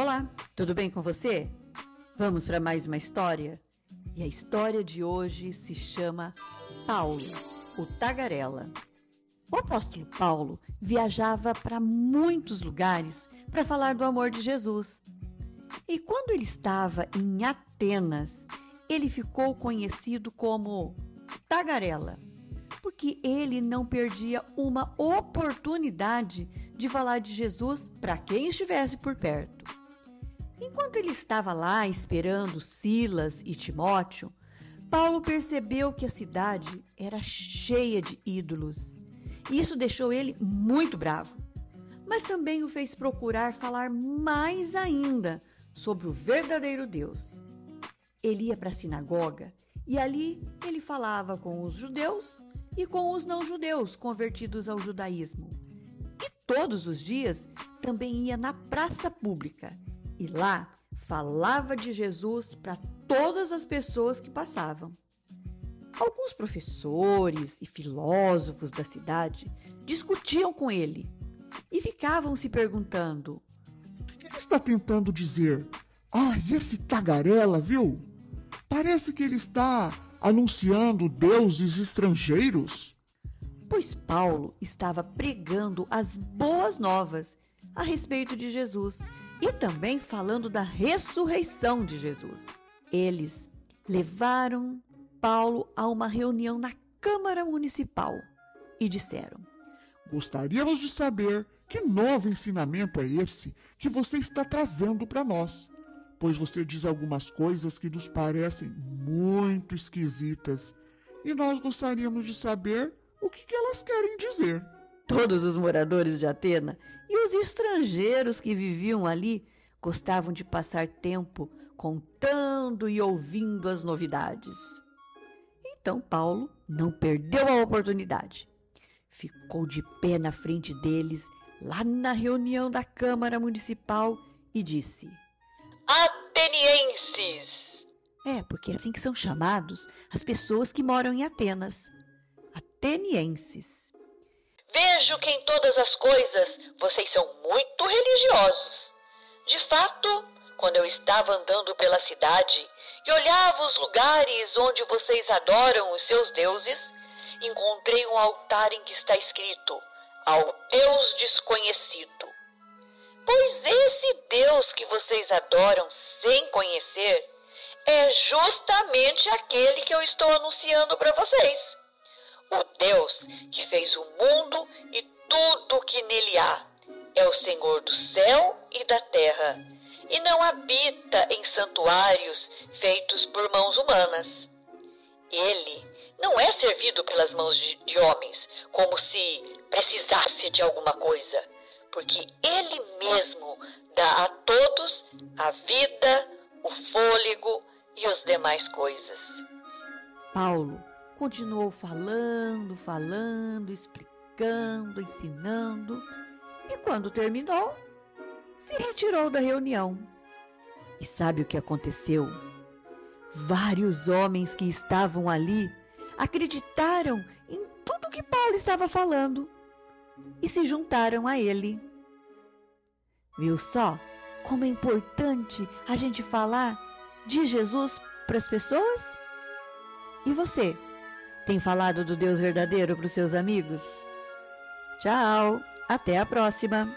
Olá, tudo bem com você? Vamos para mais uma história? E a história de hoje se chama Paulo, o Tagarela. O apóstolo Paulo viajava para muitos lugares para falar do amor de Jesus. E quando ele estava em Atenas, ele ficou conhecido como Tagarela, porque ele não perdia uma oportunidade de falar de Jesus para quem estivesse por perto. Enquanto ele estava lá esperando Silas e Timóteo, Paulo percebeu que a cidade era cheia de ídolos. Isso deixou ele muito bravo, mas também o fez procurar falar mais ainda sobre o verdadeiro Deus. Ele ia para a sinagoga e ali ele falava com os judeus e com os não-judeus convertidos ao judaísmo. E todos os dias também ia na praça pública e lá falava de Jesus para todas as pessoas que passavam. Alguns professores e filósofos da cidade discutiam com ele e ficavam se perguntando: O que ele está tentando dizer? Ah, esse tagarela, viu? Parece que ele está anunciando deuses estrangeiros. Pois Paulo estava pregando as boas novas a respeito de Jesus e também falando da ressurreição de Jesus. Eles levaram Paulo a uma reunião na Câmara Municipal e disseram: Gostaríamos de saber que novo ensinamento é esse que você está trazendo para nós, pois você diz algumas coisas que nos parecem muito esquisitas e nós gostaríamos de saber o que, que elas querem dizer. Todos os moradores de Atena e os estrangeiros que viviam ali gostavam de passar tempo contando e ouvindo as novidades. Então Paulo não perdeu a oportunidade. Ficou de pé na frente deles, lá na reunião da Câmara Municipal, e disse: Atenienses! É, porque é assim que são chamados as pessoas que moram em Atenas. Atenienses. Vejo que em todas as coisas vocês são muito religiosos. De fato, quando eu estava andando pela cidade e olhava os lugares onde vocês adoram os seus deuses, encontrei um altar em que está escrito: Ao Deus Desconhecido. Pois esse Deus que vocês adoram sem conhecer é justamente aquele que eu estou anunciando para vocês. O Deus que fez o mundo e tudo o que nele há é o Senhor do céu e da terra, e não habita em santuários feitos por mãos humanas. Ele não é servido pelas mãos de, de homens, como se precisasse de alguma coisa, porque ele mesmo dá a todos a vida, o fôlego e as demais coisas. Paulo continuou falando, falando, explicando, ensinando e quando terminou, se retirou da reunião. E sabe o que aconteceu? Vários homens que estavam ali acreditaram em tudo que Paulo estava falando e se juntaram a ele. Viu só como é importante a gente falar de Jesus para as pessoas? E você, tem falado do Deus verdadeiro para os seus amigos? Tchau! Até a próxima!